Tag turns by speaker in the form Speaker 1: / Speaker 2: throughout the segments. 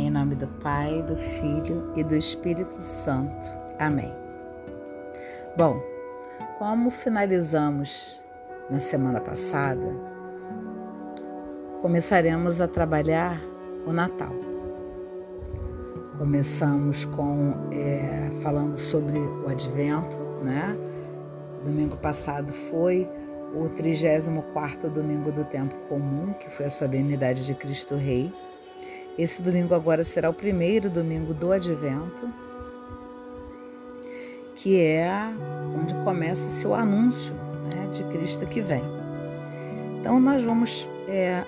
Speaker 1: Em nome do Pai, do Filho e do Espírito Santo. Amém. Bom, como finalizamos na semana passada, começaremos a trabalhar o Natal. Começamos com é, falando sobre o Advento, né? Domingo passado foi o 34º domingo do tempo comum, que foi a solenidade de Cristo Rei. Esse domingo agora será o primeiro domingo do Advento, que é onde começa-se o anúncio né, de Cristo que vem. Então nós vamos é,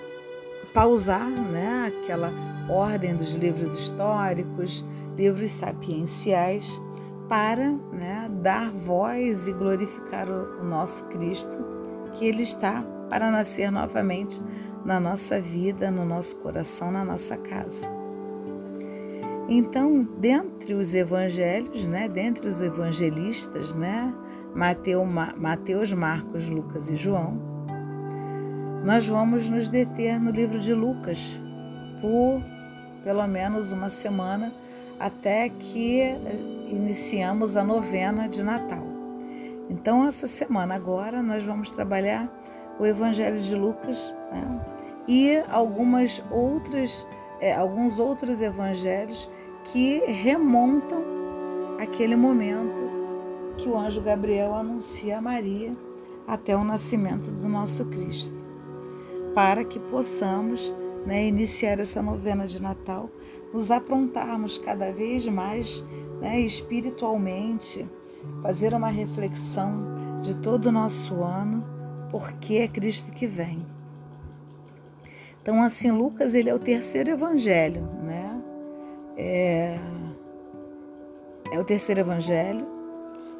Speaker 1: pausar né, aquela ordem dos livros históricos, livros sapienciais, para né, dar voz e glorificar o, o nosso Cristo, que Ele está para nascer novamente na nossa vida, no nosso coração, na nossa casa. Então, dentre os evangelhos, né, dentre os evangelistas, né, Mateus, Mateus, Marcos, Lucas e João, nós vamos nos deter no livro de Lucas por pelo menos uma semana até que iniciamos a novena de Natal. Então, essa semana agora nós vamos trabalhar o Evangelho de Lucas né? e algumas outras, é, alguns outros evangelhos que remontam aquele momento que o anjo Gabriel anuncia a Maria até o nascimento do nosso Cristo, para que possamos né, iniciar essa novena de Natal, nos aprontarmos cada vez mais né, espiritualmente, fazer uma reflexão de todo o nosso ano, porque é Cristo que vem. Então, assim, Lucas ele é o terceiro evangelho, né? É, é o terceiro evangelho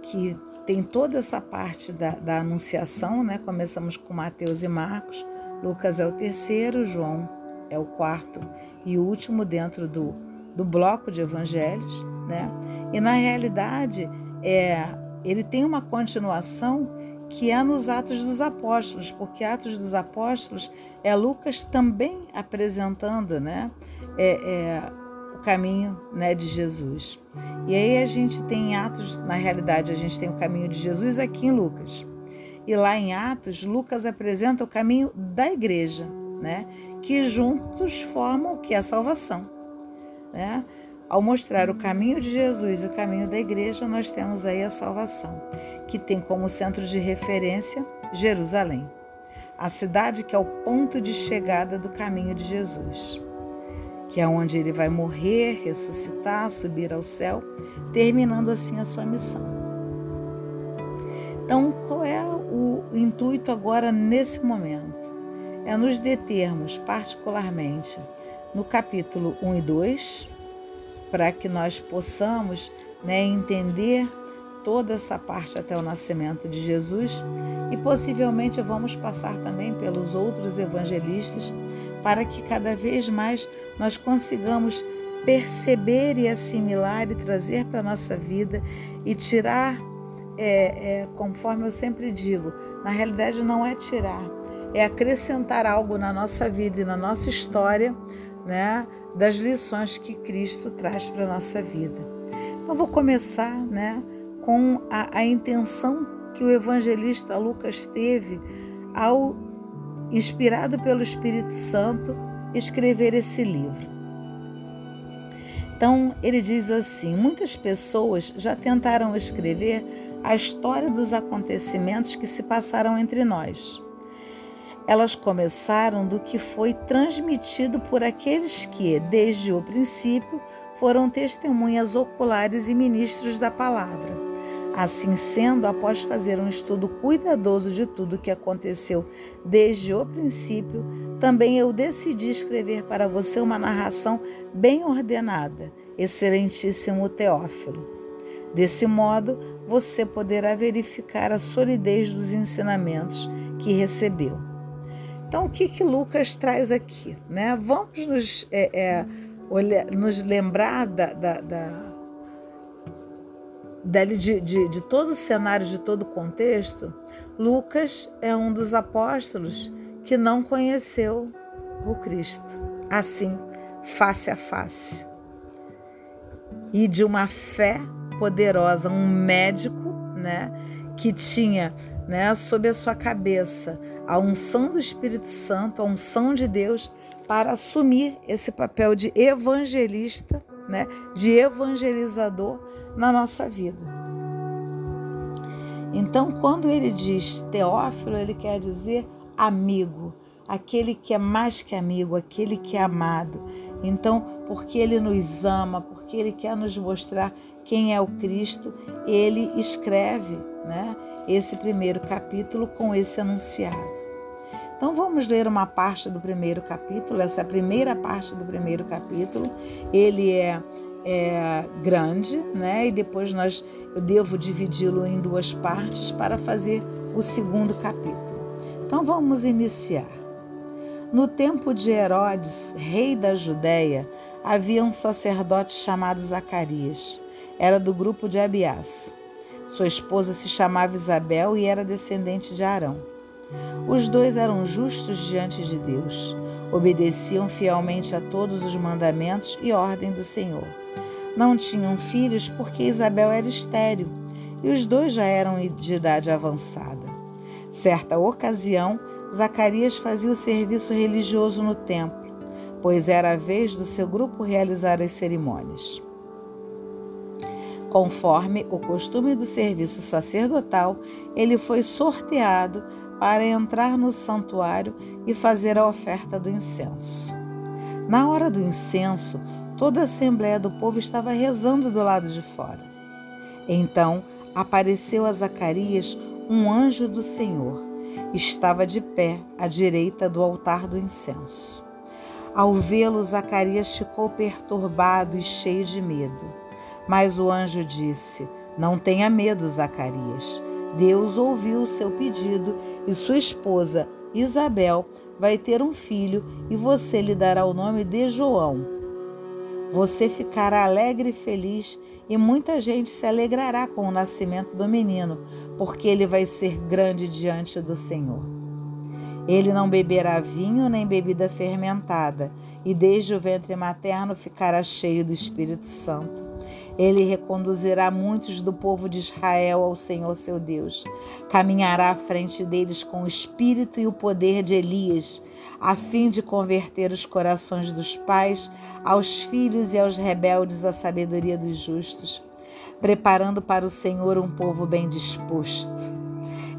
Speaker 1: que tem toda essa parte da, da anunciação, né? Começamos com Mateus e Marcos, Lucas é o terceiro, João é o quarto e último dentro do, do bloco de evangelhos, né? E na realidade, é, ele tem uma continuação que é nos Atos dos Apóstolos, porque Atos dos Apóstolos é Lucas também apresentando, né? É, é, o caminho né, de Jesus. E aí a gente tem Atos, na realidade, a gente tem o caminho de Jesus aqui em Lucas. E lá em Atos, Lucas apresenta o caminho da igreja, né? que juntos formam o que é a salvação. Né? Ao mostrar o caminho de Jesus e o caminho da igreja, nós temos aí a salvação, que tem como centro de referência Jerusalém, a cidade que é o ponto de chegada do caminho de Jesus, que é onde ele vai morrer, ressuscitar, subir ao céu, terminando assim a sua missão. Então, qual é o intuito agora nesse momento? é nos determos particularmente no capítulo 1 e 2, para que nós possamos né, entender toda essa parte até o nascimento de Jesus e possivelmente vamos passar também pelos outros evangelistas para que cada vez mais nós consigamos perceber e assimilar e trazer para a nossa vida e tirar, é, é, conforme eu sempre digo, na realidade não é tirar, é acrescentar algo na nossa vida e na nossa história, né, das lições que Cristo traz para a nossa vida. Então, vou começar né, com a, a intenção que o evangelista Lucas teve ao, inspirado pelo Espírito Santo, escrever esse livro. Então, ele diz assim: muitas pessoas já tentaram escrever a história dos acontecimentos que se passaram entre nós. Elas começaram do que foi transmitido por aqueles que, desde o princípio, foram testemunhas oculares e ministros da palavra. Assim sendo, após fazer um estudo cuidadoso de tudo o que aconteceu desde o princípio, também eu decidi escrever para você uma narração bem ordenada, excelentíssimo Teófilo. Desse modo, você poderá verificar a solidez dos ensinamentos que recebeu. Então, o que, que Lucas traz aqui? Né? Vamos nos, é, é, olhar, nos lembrar da, da, da de, de, de, todo o cenário, de todo o contexto, Lucas é um dos apóstolos que não conheceu o Cristo. Assim, face a face. E de uma fé poderosa, um médico, né, que tinha, né, sob a sua cabeça a unção do Espírito Santo, a unção de Deus para assumir esse papel de evangelista, né, de evangelizador na nossa vida. Então, quando ele diz Teófilo, ele quer dizer amigo, aquele que é mais que amigo, aquele que é amado. Então, porque ele nos ama, porque ele quer nos mostrar quem é o Cristo, ele escreve né, esse primeiro capítulo com esse anunciado. Então vamos ler uma parte do primeiro capítulo, essa é primeira parte do primeiro capítulo. Ele é, é grande, né? E depois nós eu devo dividi-lo em duas partes para fazer o segundo capítulo. Então vamos iniciar. No tempo de Herodes, rei da Judéia, havia um sacerdote chamado Zacarias. Era do grupo de Abiás. Sua esposa se chamava Isabel e era descendente de Arão. Os dois eram justos diante de Deus, obedeciam fielmente a todos os mandamentos e ordem do Senhor. Não tinham filhos porque Isabel era estéril e os dois já eram de idade avançada. Certa ocasião, Zacarias fazia o serviço religioso no templo, pois era a vez do seu grupo realizar as cerimônias. Conforme o costume do serviço sacerdotal, ele foi sorteado para entrar no santuário e fazer a oferta do incenso. Na hora do incenso, toda a assembleia do povo estava rezando do lado de fora. Então apareceu a Zacarias um anjo do Senhor. Estava de pé à direita do altar do incenso. Ao vê-lo, Zacarias ficou perturbado e cheio de medo. Mas o anjo disse: Não tenha medo, Zacarias. Deus ouviu o seu pedido e sua esposa Isabel vai ter um filho e você lhe dará o nome de João. Você ficará alegre e feliz e muita gente se alegrará com o nascimento do menino, porque ele vai ser grande diante do Senhor. Ele não beberá vinho nem bebida fermentada, e desde o ventre materno ficará cheio do Espírito Santo. Ele reconduzirá muitos do povo de Israel ao Senhor seu Deus. Caminhará à frente deles com o espírito e o poder de Elias, a fim de converter os corações dos pais aos filhos e aos rebeldes à sabedoria dos justos, preparando para o Senhor um povo bem disposto.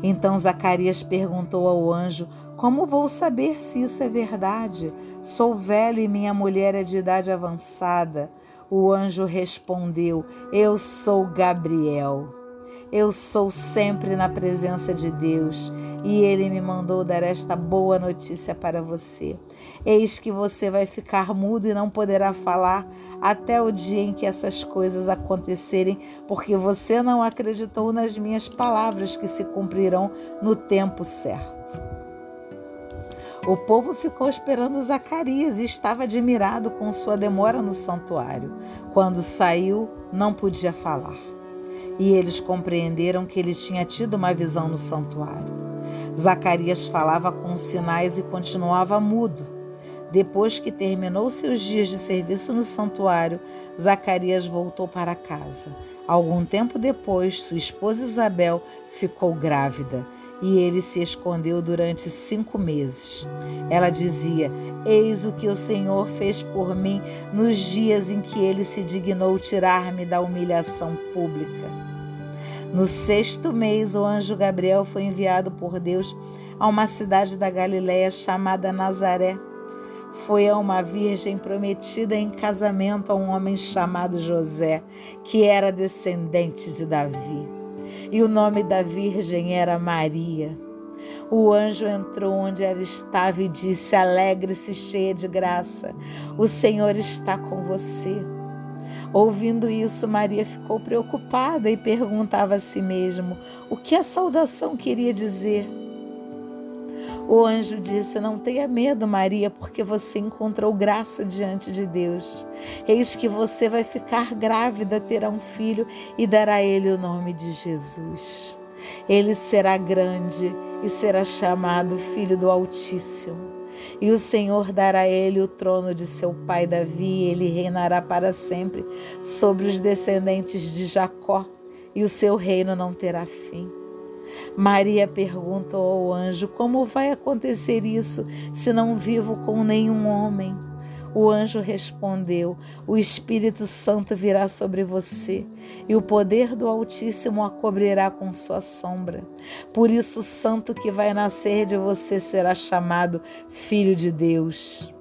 Speaker 1: Então Zacarias perguntou ao anjo: Como vou saber se isso é verdade? Sou velho e minha mulher é de idade avançada. O anjo respondeu: Eu sou Gabriel. Eu sou sempre na presença de Deus e ele me mandou dar esta boa notícia para você. Eis que você vai ficar mudo e não poderá falar até o dia em que essas coisas acontecerem, porque você não acreditou nas minhas palavras que se cumprirão no tempo certo. O povo ficou esperando Zacarias e estava admirado com sua demora no santuário. Quando saiu, não podia falar. E eles compreenderam que ele tinha tido uma visão no santuário. Zacarias falava com sinais e continuava mudo. Depois que terminou seus dias de serviço no santuário, Zacarias voltou para casa. Algum tempo depois, sua esposa Isabel ficou grávida e ele se escondeu durante cinco meses. Ela dizia: Eis o que o Senhor fez por mim nos dias em que ele se dignou tirar-me da humilhação pública. No sexto mês, o anjo Gabriel foi enviado por Deus a uma cidade da Galiléia chamada Nazaré. Foi a uma virgem prometida em casamento a um homem chamado José, que era descendente de Davi e o nome da virgem era Maria. O anjo entrou onde ela estava e disse: Alegre-se, cheia de graça, o Senhor está com você. Ouvindo isso, Maria ficou preocupada e perguntava a si mesma o que a saudação queria dizer. O anjo disse: Não tenha medo, Maria, porque você encontrou graça diante de Deus. Eis que você vai ficar grávida, terá um filho e dará a ele o nome de Jesus. Ele será grande e será chamado Filho do Altíssimo. e o Senhor dará a ele o trono de seu pai Davi, e ele reinará para sempre sobre os descendentes de Jacó, e o seu reino não terá fim. Maria perguntou ao anjo: Como vai acontecer isso se não vivo com nenhum homem? O anjo respondeu: O Espírito Santo virá sobre você e o poder do Altíssimo a cobrirá com sua sombra. Por isso, o santo que vai nascer de você será chamado Filho de Deus.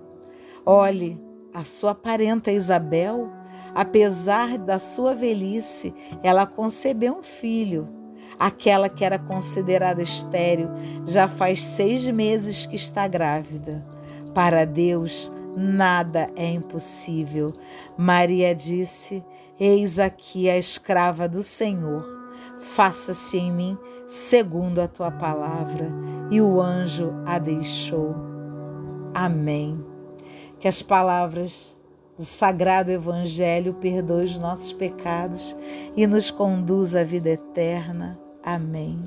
Speaker 1: Olhe, a sua parenta Isabel, apesar da sua velhice, ela concebeu um filho. Aquela que era considerada estéril já faz seis meses que está grávida. Para Deus, nada é impossível. Maria disse: Eis aqui a escrava do Senhor. Faça-se em mim segundo a tua palavra. E o anjo a deixou. Amém. Que as palavras do Sagrado Evangelho perdoe os nossos pecados e nos conduza à vida eterna. Amém.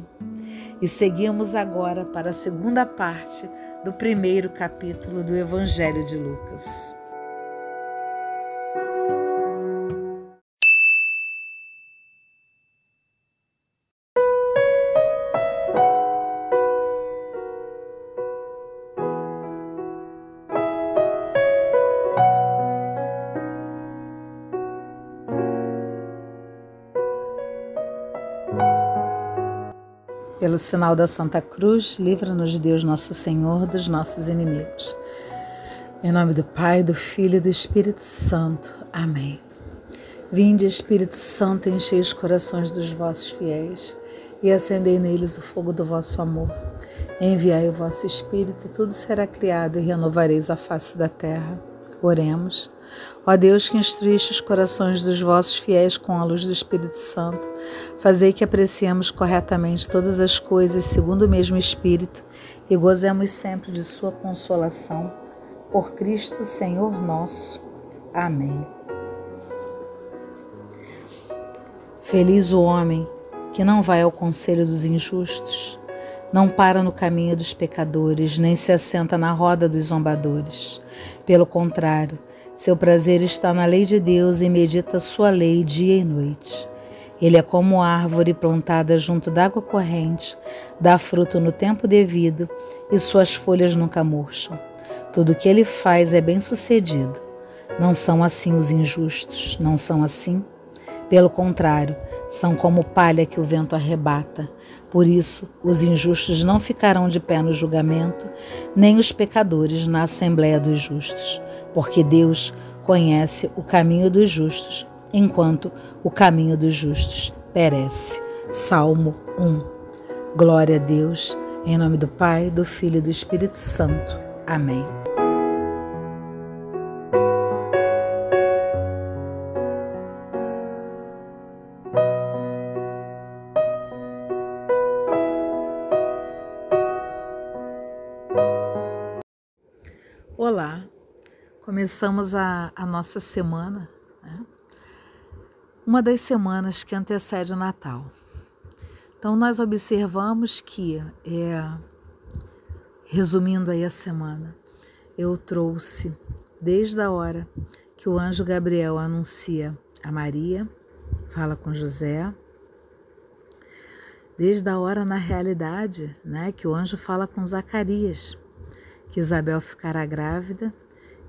Speaker 1: E seguimos agora para a segunda parte do primeiro capítulo do Evangelho de Lucas. Pelo sinal da Santa Cruz, livra-nos Deus Nosso Senhor dos nossos inimigos. Em nome do Pai, do Filho e do Espírito Santo. Amém. Vinde, Espírito Santo, enchei os corações dos vossos fiéis e acendei neles o fogo do vosso amor. Enviai o vosso Espírito, e tudo será criado e renovareis a face da terra. Oremos. Ó Deus que instruíste os corações dos vossos fiéis com a luz do Espírito Santo, fazei que apreciemos corretamente todas as coisas segundo o mesmo Espírito e gozemos sempre de sua consolação. Por Cristo, Senhor nosso. Amém. Feliz o homem que não vai ao conselho dos injustos, não para no caminho dos pecadores, nem se assenta na roda dos zombadores. Pelo contrário, seu prazer está na lei de Deus e medita sua lei dia e noite. Ele é como árvore plantada junto d'água corrente, dá fruto no tempo devido e suas folhas nunca murcham. Tudo o que ele faz é bem sucedido. Não são assim os injustos, não são assim. Pelo contrário, são como palha que o vento arrebata. Por isso, os injustos não ficarão de pé no julgamento, nem os pecadores na assembléia dos justos porque Deus conhece o caminho dos justos, enquanto o caminho dos justos perece. Salmo 1. Glória a Deus, em nome do Pai, do Filho e do Espírito Santo. Amém. Começamos a, a nossa semana, né? uma das semanas que antecede o Natal. Então, nós observamos que, é, resumindo aí a semana, eu trouxe desde a hora que o anjo Gabriel anuncia a Maria, fala com José, desde a hora na realidade, né, que o anjo fala com Zacarias, que Isabel ficará grávida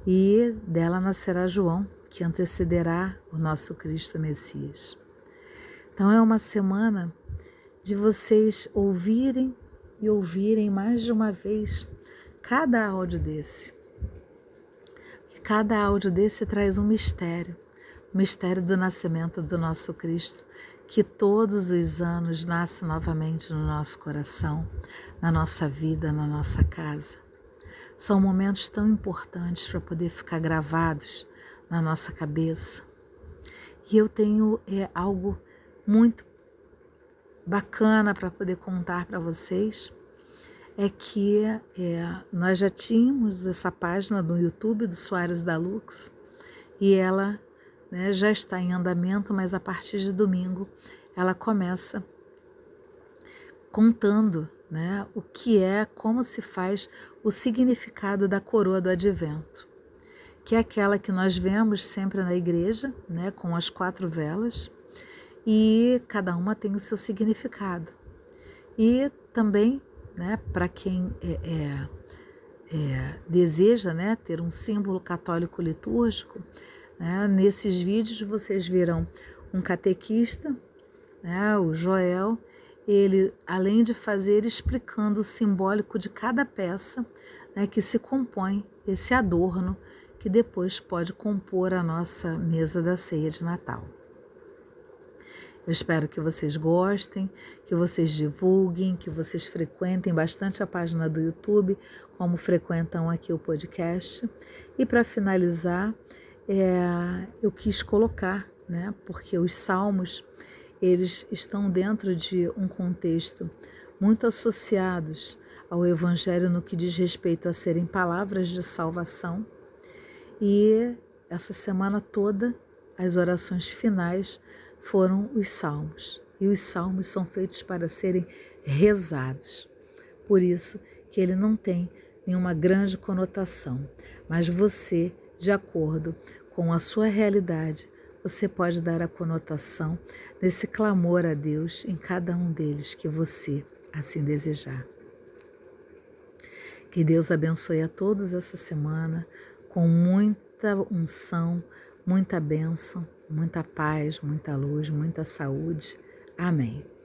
Speaker 1: e dela nascerá João, que antecederá o nosso Cristo Messias. Então é uma semana de vocês ouvirem e ouvirem mais de uma vez cada áudio desse. Cada áudio desse traz um mistério, o mistério do nascimento do nosso Cristo, que todos os anos nasce novamente no nosso coração, na nossa vida, na nossa casa. São momentos tão importantes para poder ficar gravados na nossa cabeça. E eu tenho é, algo muito bacana para poder contar para vocês. É que é, nós já tínhamos essa página no YouTube do Soares da Lux e ela né, já está em andamento, mas a partir de domingo ela começa contando né, o que é, como se faz o significado da coroa do advento, que é aquela que nós vemos sempre na igreja, né, com as quatro velas, e cada uma tem o seu significado. E também, né, para quem é, é, é, deseja né, ter um símbolo católico litúrgico, né, nesses vídeos vocês verão um catequista, né, o Joel, ele, além de fazer explicando o simbólico de cada peça né, que se compõe esse adorno que depois pode compor a nossa mesa da ceia de Natal. Eu espero que vocês gostem, que vocês divulguem, que vocês frequentem bastante a página do YouTube, como frequentam aqui o podcast. E para finalizar, é, eu quis colocar, né, porque os salmos eles estão dentro de um contexto muito associados ao Evangelho no que diz respeito a serem palavras de salvação. E essa semana toda, as orações finais foram os salmos. E os salmos são feitos para serem rezados. Por isso que ele não tem nenhuma grande conotação, mas você, de acordo com a sua realidade, você pode dar a conotação desse clamor a Deus em cada um deles que você assim desejar. Que Deus abençoe a todos essa semana com muita unção, muita bênção, muita paz, muita luz, muita saúde. Amém.